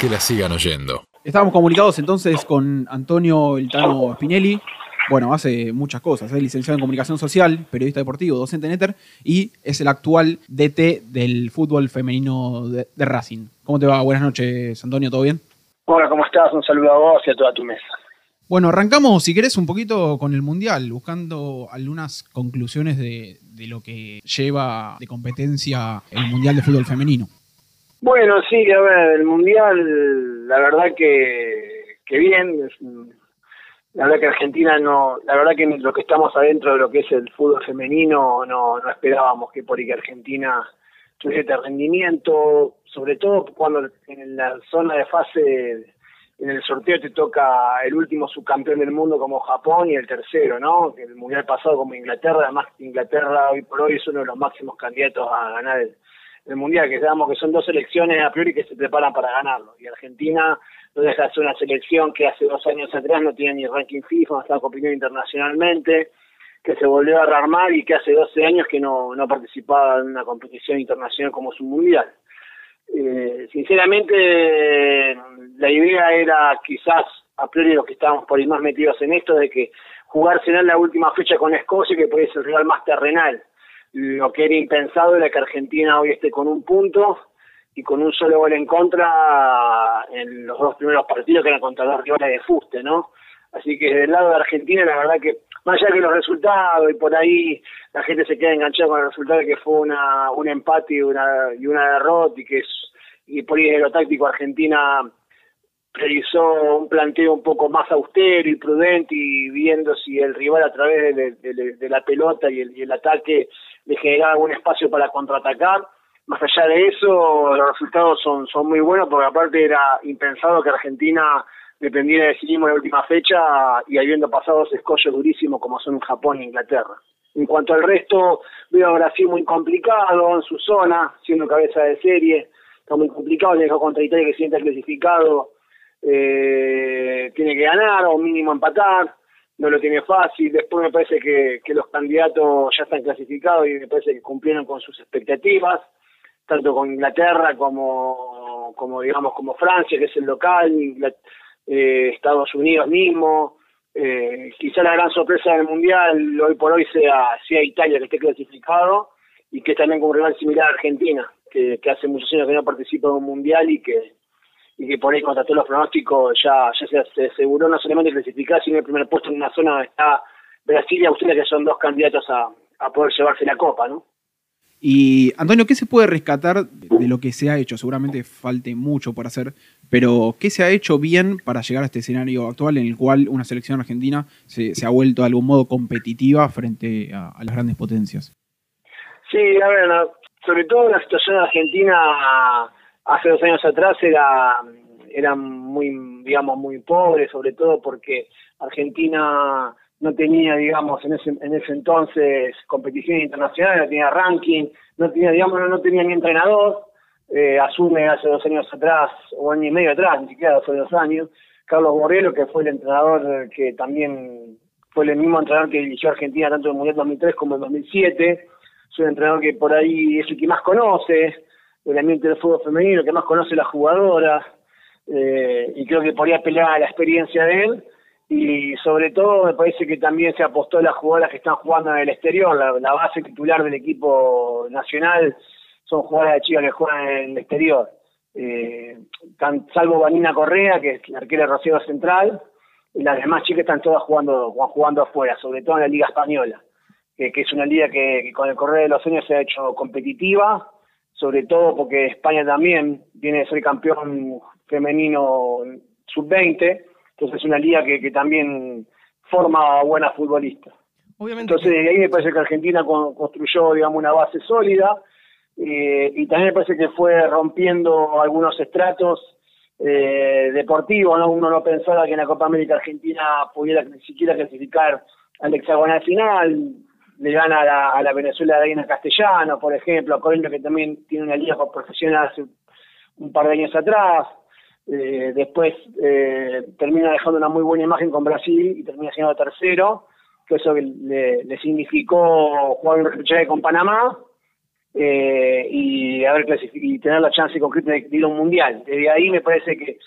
que la sigan oyendo. Estábamos comunicados entonces con Antonio Eltano Spinelli. Bueno, hace muchas cosas. Es licenciado en comunicación social, periodista deportivo, docente en Ether y es el actual DT del fútbol femenino de, de Racing. ¿Cómo te va? Buenas noches, Antonio. ¿Todo bien? Hola, ¿cómo estás? Un saludo a vos y a toda tu mesa. Bueno, arrancamos, si querés, un poquito con el Mundial, buscando algunas conclusiones de, de lo que lleva de competencia el Mundial de Fútbol Femenino. Bueno, sí, a ver, el Mundial, la verdad que, que bien. La verdad que Argentina no, la verdad que lo que estamos adentro de lo que es el fútbol femenino, no, no esperábamos que por ahí que Argentina tuviese este rendimiento, sobre todo cuando en la zona de fase en el sorteo te toca el último subcampeón del mundo como Japón y el tercero, ¿no? El mundial pasado como Inglaterra, además Inglaterra hoy por hoy es uno de los máximos candidatos a ganar el, mundial, que sabemos que son dos selecciones a priori que se preparan para ganarlo. Y Argentina no deja de ser una selección que hace dos años atrás no tiene ni ranking FIFA, no estaba compitiendo internacionalmente, que se volvió a rearmar y que hace 12 años que no, no participaba en una competición internacional como su mundial. Eh, sinceramente, la idea era quizás, a priori los que estábamos por ahí más metidos en esto, de que jugarse en la última fecha con Escocia, que puede ser el rival más terrenal. Lo que era impensado era que Argentina hoy esté con un punto y con un solo gol en contra en los dos primeros partidos que eran contra dos rivales de fuste, ¿no? Así que del lado de Argentina, la verdad que, más allá que los resultados y por ahí la gente se queda enganchada con el resultado que fue una, un empate y una, y una derrota y que es, y por ahí en lo táctico Argentina realizó un planteo un poco más austero y prudente y viendo si el rival a través de, la pelota y el, ataque le generaba algún espacio para contraatacar. Más allá de eso, los resultados son, muy buenos porque aparte era impensado que Argentina dependiera de sí mismo en la última fecha y habiendo pasado ese escollo durísimo como son Japón e Inglaterra. En cuanto al resto, veo a Brasil muy complicado en su zona, siendo cabeza de serie, está muy complicado, le dejó contra Italia que sienta clasificado, eh, tiene que ganar o mínimo empatar, no lo tiene fácil, después me parece que, que los candidatos ya están clasificados y me parece que cumplieron con sus expectativas, tanto con Inglaterra como, como digamos como Francia, que es el local, eh, Estados Unidos mismo. Eh, quizá la gran sorpresa del Mundial hoy por hoy sea, sea Italia que esté clasificado y que también con un rival similar a Argentina, que, hace muchos años que no participa en un Mundial y que y que por ahí contra todos los pronósticos ya, ya se, aseguró no solamente clasificar, sino el primer puesto en una zona donde está Brasil y Australia, que son dos candidatos a, a poder llevarse la copa, ¿no? Y Antonio, ¿qué se puede rescatar de lo que se ha hecho? Seguramente falte mucho por hacer, pero ¿qué se ha hecho bien para llegar a este escenario actual en el cual una selección argentina se, ha vuelto de algún modo competitiva frente a, las grandes potencias? Sí, a ver, sobre todo la situación argentina hace dos años atrás era, era muy, digamos, muy pobre, sobre todo porque Argentina no tenía, digamos, en ese, en ese entonces competición internacional, no tenía ranking, no tenía, digamos, no, tenía ni entrenador, eh, asume hace dos años atrás, o año y medio atrás, ni siquiera hace dos años, Carlos Borrello, que fue el entrenador que también fue el mismo entrenador que dirigió a Argentina tanto en el Mundial 2003 como en 2007, es un entrenador que por ahí es el que más conoce el ambiente del fútbol femenino, que más conoce la jugadora, eh, y creo que podría pelear a la experiencia de él, y sobre todo me parece que también se apostó a las jugadoras que están jugando en el exterior, la, base titular del equipo nacional son jugadoras de chicas que juegan en el exterior. Eh, salvo Vanina Correa, que es la arquera Rocío Central, y las demás chicas están todas jugando, jugando afuera, sobre todo en la Liga Española, que, es una liga que, con el correr de los años se ha hecho competitiva, sobre todo porque España también viene de ser campeón femenino sub-20, entonces es una liga que, que también forma buenas futbolistas. Obviamente Entonces de ahí me parece que Argentina construyó, digamos, una base sólida eh, y también me parece que fue rompiendo algunos estratos eh, deportivos, ¿no? Uno no pensaba que en la Copa América Argentina pudiera ni siquiera clasificar al hexagonal final, le gana a la, a la Venezuela de Reina Castellano, por ejemplo, a Colombia que también tiene una liga profesional hace un par de años atrás, eh, después eh, termina dejando una muy buena imagen con Brasil y termina siendo tercero, que eso le, significó jugar un repechaje con Panamá, eh, y haber y tener la chance concreta de ir a un mundial. Desde ahí me parece que,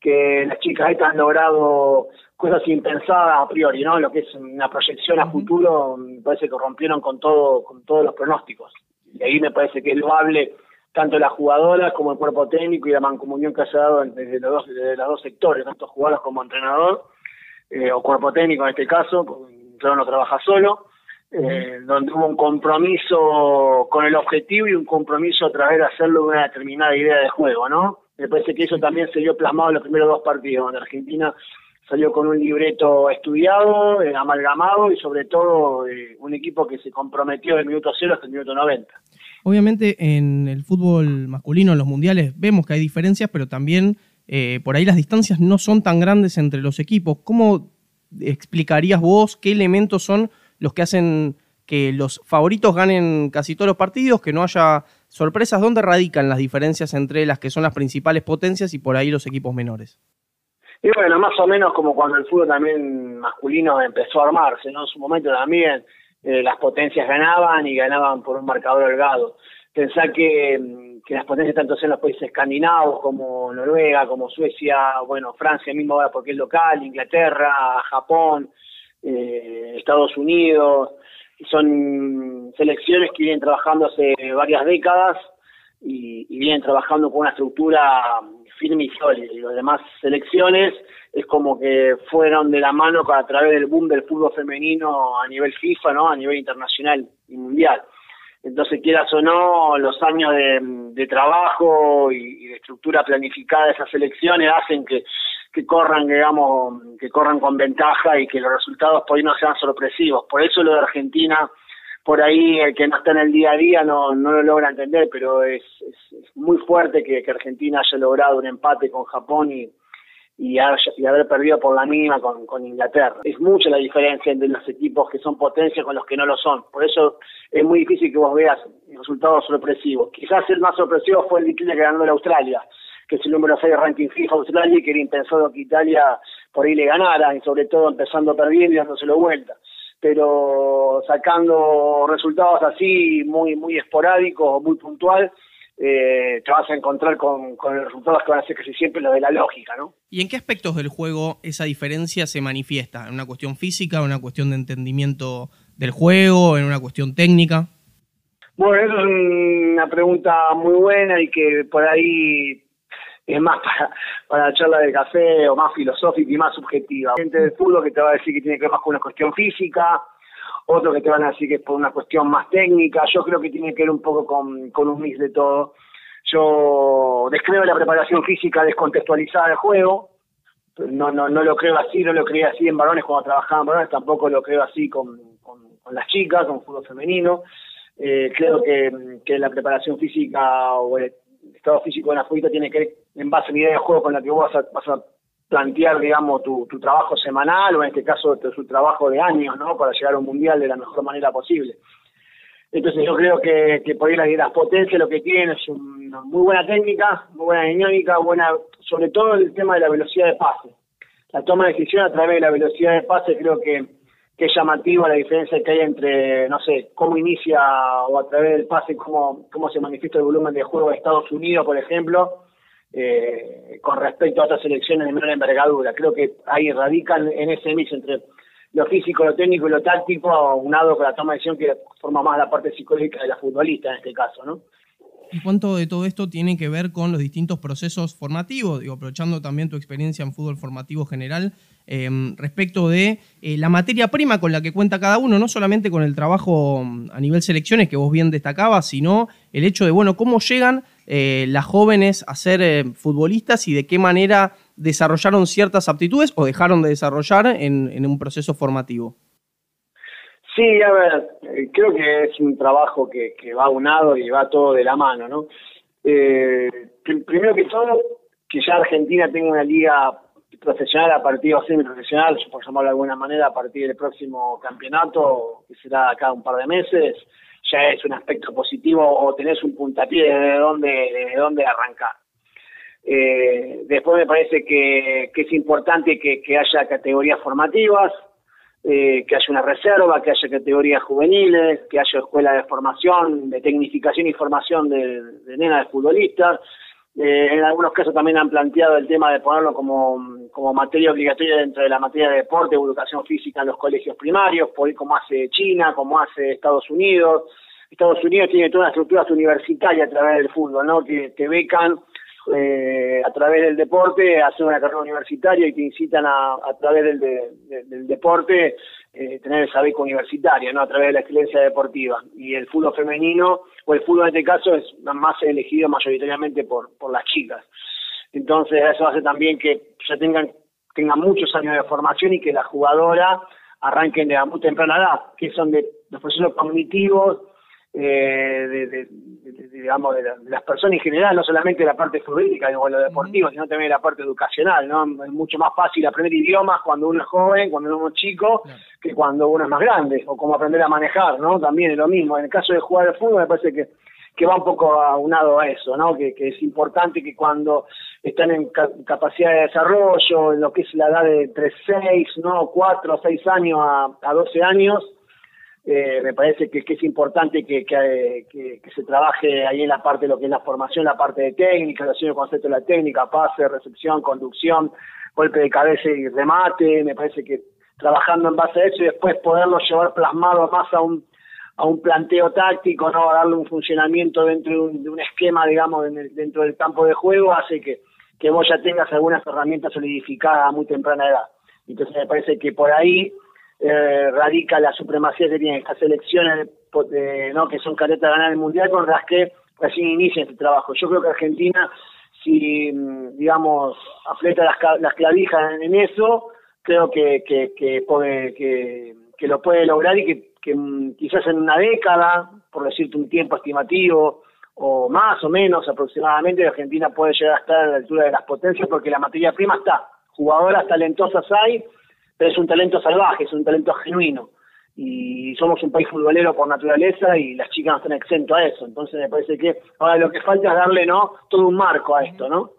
que las chicas estas han logrado cosas impensadas a priori, ¿no? Lo que es una proyección a futuro, me parece que rompieron con todo, con todos los pronósticos. Y ahí me parece que es loable tanto las jugadoras como el cuerpo técnico y la mancomunión que se ha dado desde los dos, desde los dos sectores, tanto jugadoras como entrenador, eh, o cuerpo técnico en este caso, porque no trabaja solo, eh, donde hubo un compromiso con el objetivo y un compromiso a través de hacerlo una determinada idea de juego, ¿no? Me parece que eso también se vio plasmado en los primeros dos partidos, donde Argentina salió con un libreto estudiado, eh, amalgamado y sobre todo eh, un equipo que se comprometió del minuto cero hasta el minuto 90. Obviamente en el fútbol masculino, en los mundiales, vemos que hay diferencias, pero también por ahí las distancias no son tan grandes entre los equipos. ¿Cómo explicarías vos qué elementos son los que hacen que los favoritos ganen casi todos los partidos, que no haya sorpresas. ¿Dónde radican las diferencias entre las que son las principales potencias y por ahí los equipos menores? Y bueno, más o menos como cuando el fútbol también masculino empezó a armarse, ¿no? En su momento también eh, las potencias ganaban y ganaban por un marcador holgado. Pensá que, que las potencias tanto sean los países escandinavos como Noruega, como Suecia, bueno, Francia mismo ahora porque es local, Inglaterra, Japón, eh, Estados Unidos, son selecciones que vienen trabajando hace varias décadas y, vienen trabajando con una estructura firme y sólida. Y las demás selecciones es como que fueron de la mano a través del boom del fútbol femenino a nivel FIFA, ¿no? A nivel internacional y mundial. Entonces, quieras o no, los años de, trabajo y, de estructura planificada de esas selecciones hacen que que corran, digamos, que corran con ventaja y que los resultados por ahí no sean sorpresivos. Por eso lo de Argentina, por ahí el que no está en el día a día no, no lo logra entender, pero es, es, muy fuerte que, Argentina haya logrado un empate con Japón y, y, haber perdido por la mínima con, Inglaterra. Es mucha la diferencia entre los equipos que son potencia con los que no lo son. Por eso es muy difícil que vos veas resultados sorpresivos. Quizás el más sorpresivo fue el de que ganó la Australia que es el número 6 de ranking FIFA Australia y que era impensado que Italia por ahí le ganara, y sobre todo empezando perdiendo y dándoselo vuelta. Pero sacando resultados así, muy muy esporádicos, muy puntual, eh, te vas a encontrar con, con resultados que van a ser casi siempre los de la lógica, ¿no? ¿Y en qué aspectos del juego esa diferencia se manifiesta? ¿En una cuestión física, en una cuestión de entendimiento del juego, en una cuestión técnica? Bueno, eso es una pregunta muy buena y que por ahí es más para, para charla de café o más filosófica y más subjetiva. Gente del fútbol que te va a decir que tiene que ver más con una cuestión física, otros que te van a decir que es por una cuestión más técnica. Yo creo que tiene que ver un poco con, con un mix de todo. Yo descreo la preparación física descontextualizada del juego. No, no, no lo creo así, no lo creía así en varones cuando trabajaba en varones, tampoco lo creo así con, con, las chicas, con fútbol femenino. Eh, creo que, que la preparación física o estado físico de la futbolista tiene que ver en base a una idea de juego con la que vos vas a, plantear, digamos, tu, trabajo semanal o en este caso tu, trabajo de años, ¿no? Para llegar a un mundial de la mejor manera posible. Entonces yo creo que, que por ahí las, las potencias lo que tienen es una muy buena técnica, muy buena dinámica, buena, sobre todo el tema de la velocidad de pase. La toma de decisión a través de la velocidad de pase creo que, es llamativa la diferencia que hay entre, no sé, cómo inicia o a través del pase, cómo, cómo se manifiesta el volumen de juego de Estados Unidos, por ejemplo, eh, con respecto a otras selecciones de menor envergadura. Creo que ahí radican en ese mix entre lo físico, lo técnico y lo táctico, aunado con la toma de decisión que forma más la parte psicológica de la futbolista en este caso, ¿no? ¿Y cuánto de todo esto tiene que ver con los distintos procesos formativos? Digo, aprovechando también tu experiencia en fútbol formativo general, em, respecto de eh, la materia prima con la que cuenta cada uno, no solamente con el trabajo mm, a nivel selecciones que vos bien destacabas, sino el hecho de, bueno, cómo llegan eh, las jóvenes a ser eh, futbolistas y de qué manera desarrollaron ciertas aptitudes o dejaron de desarrollar en, un proceso formativo. Sí, a ver, creo que es un trabajo que, que va unado y va todo de la mano, ¿no? primero que todo, que ya Argentina tenga una liga profesional a partir o semi-profesional, por llamarlo de alguna manera, a partir del próximo campeonato, que será acá un par de meses, ya es un aspecto positivo o tenés un puntapié de dónde, de dónde arrancar. Eh, después me parece que, es importante que, haya categorías formativas, eh, que haya una reserva, que haya categorías juveniles, que haya escuela de formación, de tecnificación y formación de, de nenas de futbolistas. Eh, en algunos casos también han planteado el tema de ponerlo como, como materia obligatoria dentro de la materia de deporte o educación física en los colegios primarios, por como hace China, como hace Estados Unidos. Estados Unidos tiene toda una estructura universitaria a través del fútbol, ¿no? Que te becan eh, a través del deporte hacer una carrera universitaria y te incitan a, a través del, del deporte eh, tener esa beca universitaria, ¿no? A través de la excelencia deportiva. Y el fútbol femenino, o el fútbol en este caso, es más elegido mayoritariamente por, por las chicas. Entonces, eso hace también que ya tengan, tengan muchos años de formación y que la jugadora arranquen de muy temprana edad, que son de los procesos cognitivos, eh, de, de, digamos, de, las personas en general, no solamente la parte futbolística o lo deportivo, sino también la parte educacional, ¿no? Es mucho más fácil aprender idiomas cuando uno es joven, cuando uno es chico, que cuando uno es más grande, o como aprender a manejar, ¿no? También es lo mismo. En el caso de jugar al fútbol me parece que que va un poco aunado a eso, ¿no? Que, que es importante que cuando están en capacidad de desarrollo, en lo que es la edad de entre 6, ¿no? 4 6 años a, a 12 años, eh, me parece que, que, es importante que, que, que, se trabaje ahí en la parte de lo que es la formación, la parte de técnica, el concepto de la técnica, pase, recepción, conducción, golpe de cabeza y remate, me parece que trabajando en base a eso y después poderlo llevar plasmado más a un a un planteo táctico, no a darle un funcionamiento dentro de un, de un esquema, digamos, dentro del campo de juego, hace que, que vos ya tengas algunas herramientas solidificadas a muy temprana edad. Entonces me parece que por ahí eh, radica la supremacía que tienen estas selecciones ¿no? que son caretas de ganar el mundial con las que recién inician este trabajo. Yo creo que Argentina, si mm, digamos afleta las, las clavijas en, eso, creo que, que, que, puede, que, lo puede lograr y que, mm, quizás en una década, por decirte un tiempo estimativo, o más o menos aproximadamente, Argentina puede llegar a estar a la altura de las potencias porque la materia prima está. Jugadoras talentosas hay, pero es un talento salvaje, es un talento genuino. Y somos un país futbolero por naturaleza y las chicas no están exentos a eso. Entonces me parece que ahora lo que falta es darle no todo un marco a esto, ¿no?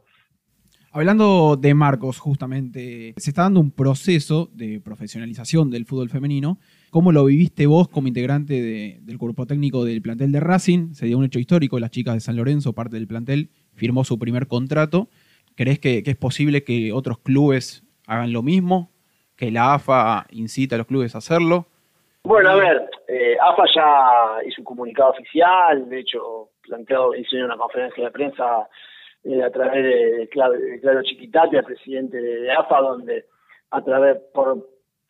Hablando de marcos, justamente, se está dando un proceso de profesionalización del fútbol femenino. ¿Cómo lo viviste vos como integrante del cuerpo técnico del plantel de Racing? Se dio un hecho histórico, las chicas de San Lorenzo, parte del plantel, firmó su primer contrato. ¿Crees que es posible que otros clubes hagan lo mismo? que la AFA incita a los clubes a hacerlo? Bueno, a ver, eh, AFA ya hizo un comunicado oficial, de hecho, planteado, hizo una conferencia de prensa eh, a través de, Claro, Chiquitate, el presidente de, AFA, donde a través, por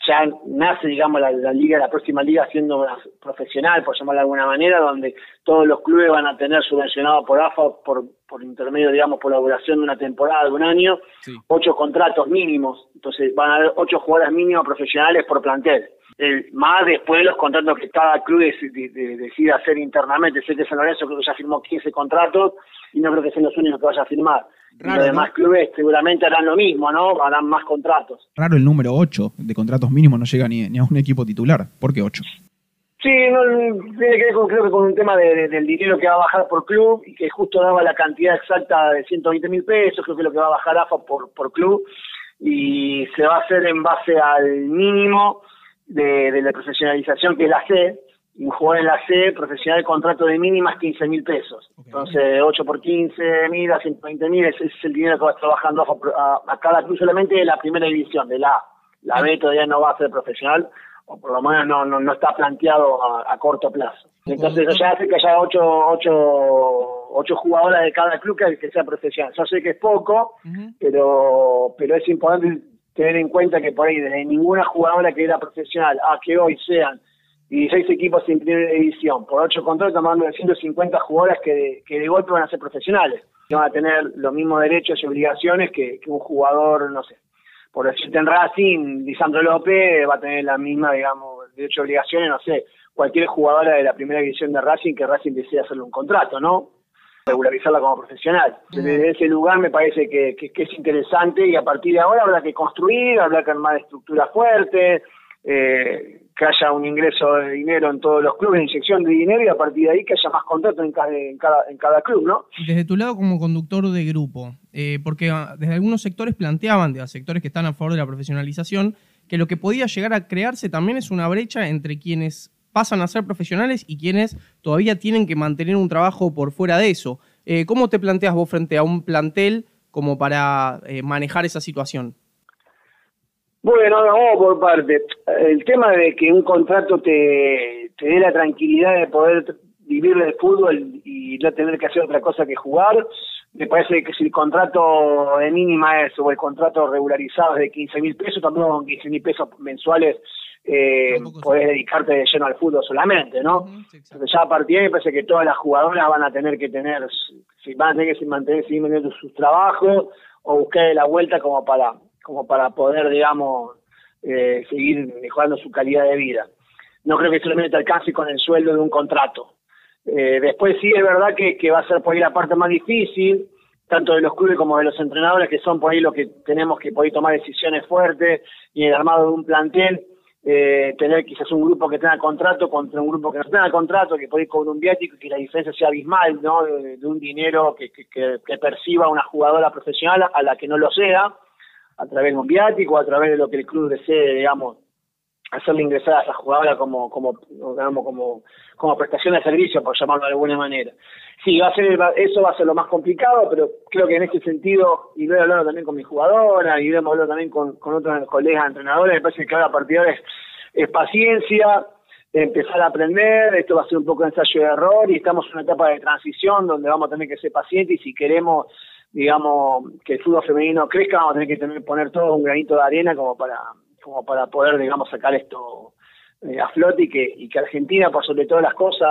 ya nace, digamos, la, liga, la próxima liga siendo profesional, por llamarlo de alguna manera, donde todos los clubes van a tener subvencionado por AFA por, por intermedio, digamos, por la duración de una temporada, de un año, ocho contratos mínimos. Entonces van a haber ocho jugadores mínimos profesionales por plantel. Más después los contratos que cada club decida hacer internamente. Sé que San Lorenzo creo que ya firmó 15 contratos y no creo que sean los únicos que vaya a firmar. los demás clubes seguramente harán lo mismo, ¿no? Harán más contratos. Raro el número 8 de contratos mínimos no llega ni, ni a un equipo titular. ¿Por qué 8? Sí, no, tiene que ver con, creo que con un tema de, del dinero que va a bajar por club y que justo daba la cantidad exacta de 120 mil pesos, creo que es lo que va a bajar AFA por, por club y se va a hacer en base al mínimo de, de la profesionalización que es la C, un jugador en la C profesional contrato de mínimas 15 mil pesos. Entonces 8 por 15 mil a 120 mil, ese es el dinero que va trabajando a, a, cada club solamente de la primera división, de la A. La B todavía no va a ser profesional, o por lo menos no, no, no está planteado a, corto plazo. Entonces eso ya hace que haya ocho, ocho, ocho jugadoras de cada club que, que sea profesional. Yo sé que es poco, pero, pero es importante tener en cuenta que por ahí desde ninguna jugadora que era profesional a que hoy sean 16 equipos sin primera edición, por ocho contratos estamos hablando de 150 jugadoras que, que de golpe van a ser profesionales, que van a tener los mismos derechos y obligaciones que, un jugador, no sé, por decirte en Racing, Lisandro López va a tener la misma, digamos, derecho obligaciones, no sé, cualquier jugadora de la primera división de Racing que Racing desea hacerle un contrato, ¿no? Regularizarla como profesional. Desde ese lugar me parece que, que, es interesante y a partir de ahora habrá que construir, habrá que armar estructuras fuertes, eh, que haya un ingreso de dinero en todos los clubes, inyección de dinero y a partir de ahí que haya más contratos en cada, en cada, en cada club, ¿no? Desde tu lado como conductor de grupo, eh, porque ah, desde algunos sectores planteaban, de los sectores que están a favor de la profesionalización, que lo que podía llegar a crearse también es una brecha entre quienes pasan a ser profesionales y quienes todavía tienen que mantener un trabajo por fuera de eso. Eh, ¿Cómo te planteas vos frente a un plantel como para eh, manejar esa situación? Bueno, vamos por parte. El tema de que un contrato te, te dé la tranquilidad de poder vivir del fútbol y no tener que hacer otra cosa que jugar, me parece que si el contrato de mínima es o el contrato regularizado es de 15 mil pesos, también con 15 mil pesos mensuales eh, podés dedicarte de lleno al fútbol solamente, ¿no? Entonces ya a partir de ahí me parece que todas las jugadoras van a tener que tener, si van a tener que mantener, seguir manteniendo sus trabajos o buscar la vuelta como para, como para poder, digamos, eh, seguir mejorando su calidad de vida. No creo que solamente te alcance con el sueldo de un contrato. Eh, después sí es verdad que, que va a ser por ahí la parte más difícil, tanto de los clubes como de los entrenadores, que son por ahí los que tenemos que ahí tomar decisiones fuertes y el armado de un plantel, eh, tener quizás un grupo que tenga contrato contra un grupo que no tenga contrato, que puede con un viático y que la diferencia sea abismal, ¿no? De, un dinero que, que, que, perciba una jugadora profesional a la que no lo sea, a través de un viático, a través de lo que el club desee, digamos, hacerle ingresar a esa jugadora como, como, digamos, como, como prestación de servicio, por llamarlo de alguna manera. Sí, va a ser, eso va a ser lo más complicado, pero creo que en este sentido, y lo he hablado también con mi jugadora, y lo hemos hablado también con, con otros colegas entrenadores, me parece que ahora a partir de es, es paciencia, empezar a aprender, esto va a ser un poco de ensayo de error, y estamos en una etapa de transición donde vamos a tener que ser pacientes y si queremos digamos, que el fútbol femenino crezca, vamos a tener que tener, poner todo un granito de arena como para, como para poder, digamos, sacar esto eh, a flote y que, y que Argentina, por sobre todas las cosas,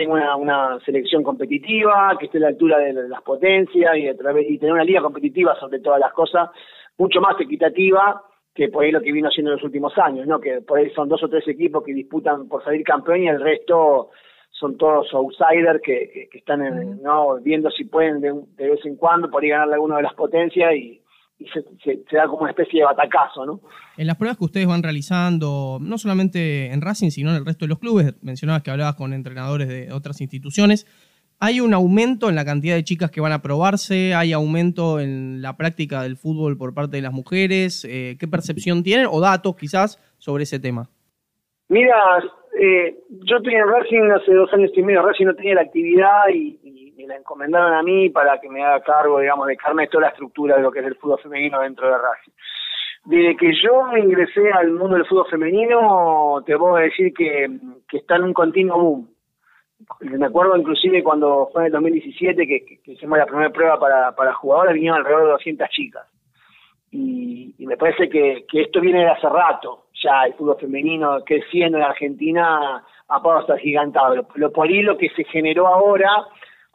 tenga una, una selección competitiva, que esté a la altura de las potencias y, a través, y tener una liga competitiva sobre todas las cosas, mucho más equitativa que por ahí lo que vino haciendo en los últimos años, ¿no? Que por ahí son dos o tres equipos que disputan por salir campeón y el resto son todos outsiders que, que, están en, ¿no? viendo si pueden de, de, vez en cuando por ahí ganarle alguna de las potencias y, y se, da como una especie de batacazo, ¿no? En las pruebas que ustedes van realizando, no solamente en Racing, sino en el resto de los clubes, mencionabas que hablabas con entrenadores de otras instituciones, ¿hay un aumento en la cantidad de chicas que van a probarse? ¿Hay aumento en la práctica del fútbol por parte de las mujeres? Eh, ¿Qué percepción tienen o datos quizás sobre ese tema? Mira, eh, yo estoy en Racing hace dos años y medio, Racing no tenía la actividad y, la encomendaron a mí para que me haga cargo, digamos, de carne toda la estructura de lo que es el fútbol femenino dentro de Racing. Desde que yo ingresé al mundo del fútbol femenino, te puedo decir que, que está en un continuo boom. Me acuerdo inclusive cuando fue en el 2017 que, que, hicimos la primera prueba para, para jugadores, vinieron alrededor de 200 chicas. Y, y me parece que, que esto viene de hace rato ya el fútbol femenino creciendo en Argentina a pasos agigantados. Lo, por ahí lo que se generó ahora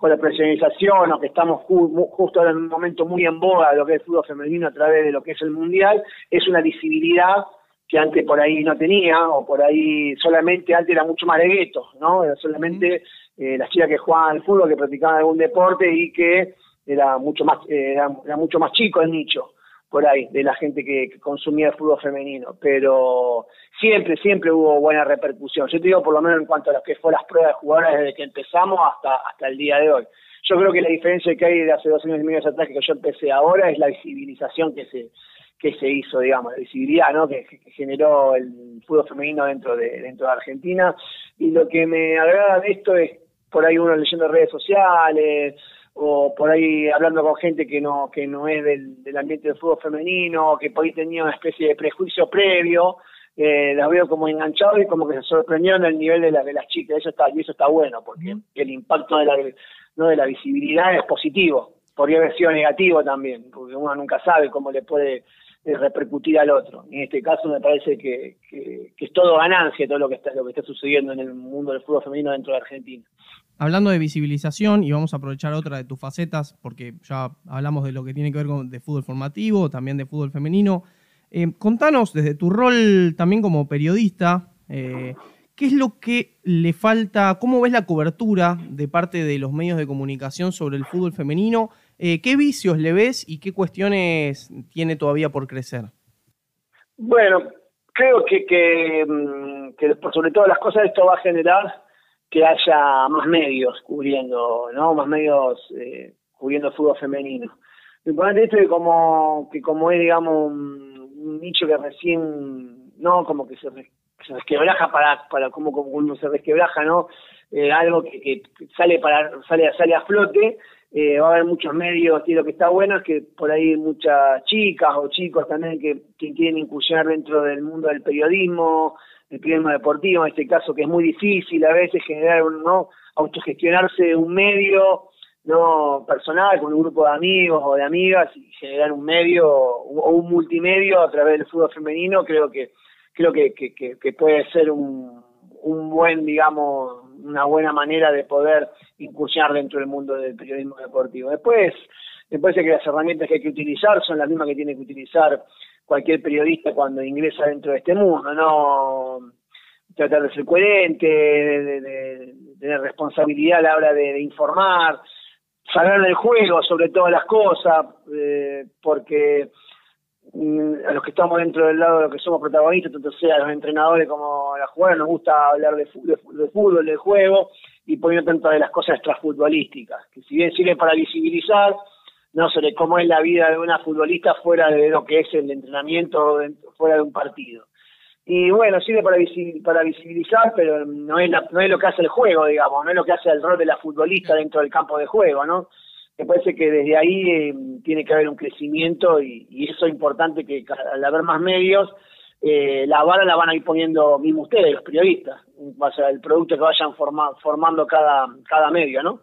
con la profesionalización, o que estamos justo ahora en un momento muy en boga de lo que es el fútbol femenino a través de lo que es el mundial, es una visibilidad que antes por ahí no tenía, o por ahí solamente antes era mucho más de gueto, ¿no? Era solamente eh, las chicas que jugaban al fútbol, que practicaban algún deporte y que era mucho más, eh, era, era mucho más chico el nicho por ahí, de la gente que, consumía el fútbol femenino, pero siempre, siempre hubo buena repercusión. Yo te digo por lo menos en cuanto a lo que fue las pruebas de jugadores desde que empezamos hasta, hasta el día de hoy. Yo creo que la diferencia que hay de hace dos años y medio atrás que yo empecé ahora es la visibilización que se que se hizo, digamos, la visibilidad ¿no? que, generó el fútbol femenino dentro de, dentro de Argentina. Y lo que me agrada de esto es por ahí uno leyendo redes sociales, o por ahí hablando con gente que no que no es del, del ambiente del fútbol femenino, que por ahí tenía una especie de prejuicio previo, eh, las veo como enganchados y como que se sorprendieron el nivel de, la, de las chicas, eso está y eso está bueno, porque el impacto de la no de la visibilidad es positivo, podría haber sido negativo también, porque uno nunca sabe cómo le puede eh, repercutir al otro. En este caso me parece que, que, que, es todo ganancia todo lo que está lo que está sucediendo en el mundo del fútbol femenino dentro de Argentina hablando de visibilización, y vamos a aprovechar otra de tus facetas, porque ya hablamos de lo que tiene que ver con de fútbol formativo, también de fútbol femenino. Eh, contanos desde tu rol también como periodista, eh, ¿qué es lo que le falta? ¿Cómo ves la cobertura de parte de los medios de comunicación sobre el fútbol femenino? Eh, ¿Qué vicios le ves y qué cuestiones tiene todavía por crecer? Bueno, creo que, que, mm, que sobre todas las cosas esto va a generar que haya más medios cubriendo, ¿no? Más medios eh, cubriendo fútbol femenino. Lo importante es que como, que como es, digamos, un, un nicho que recién, no, como que se, se resquebraja para, para como, como uno se resquebraja, ¿no? Eh, algo que, que, sale para sale sale a flote eh, va a haber muchos medios y lo que está bueno es que por ahí muchas chicas o chicos también que, que quieren incursionar dentro del mundo del periodismo el periodismo deportivo en este caso que es muy difícil a veces generar no autogestionarse un medio no personal con un grupo de amigos o de amigas y generar un medio o un multimedio a través del fútbol femenino creo que creo que, que, puede ser un, un buen, digamos, una buena manera de poder incursionar dentro del mundo del periodismo deportivo. Después, después que las herramientas que hay que utilizar son las mismas que tiene que utilizar cualquier periodista cuando ingresa dentro de este mundo, no tratar de ser coherente, de, tener responsabilidad a la hora de, informar, saber del juego sobre todas las cosas, eh, porque a los que estamos dentro del lado de lo que somos protagonistas, tanto sea los entrenadores como las jugadoras, nos gusta hablar de, de, fútbol, de juego y poniendo tanto de las cosas extrafutbolísticas, que si bien sirve para visibilizar, no sobre cómo es la vida de una futbolista fuera de lo que es el entrenamiento, fuera de un partido. Y bueno, sirve para, para visibilizar, pero no es, no es lo que hace el juego, digamos, no es lo que hace el rol de la futbolista dentro del campo de juego, ¿no? me parece que desde ahí eh, tiene que haber un crecimiento y, eso es importante que al haber más medios, eh, la vara la van a ir poniendo mismo ustedes, los periodistas, va a ser el producto que vayan formando cada, cada medio, ¿no?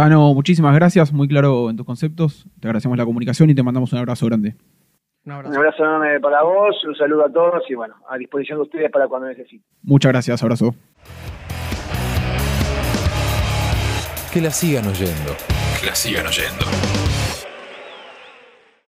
Tano, muchísimas gracias, muy claro en tus conceptos, te agradecemos la comunicación y te mandamos un abrazo grande. Un abrazo. un abrazo enorme para vos, un saludo a todos y bueno, a disposición de ustedes para cuando necesiten. Muchas gracias, abrazo. Que la sigan oyendo que la sigan oyendo.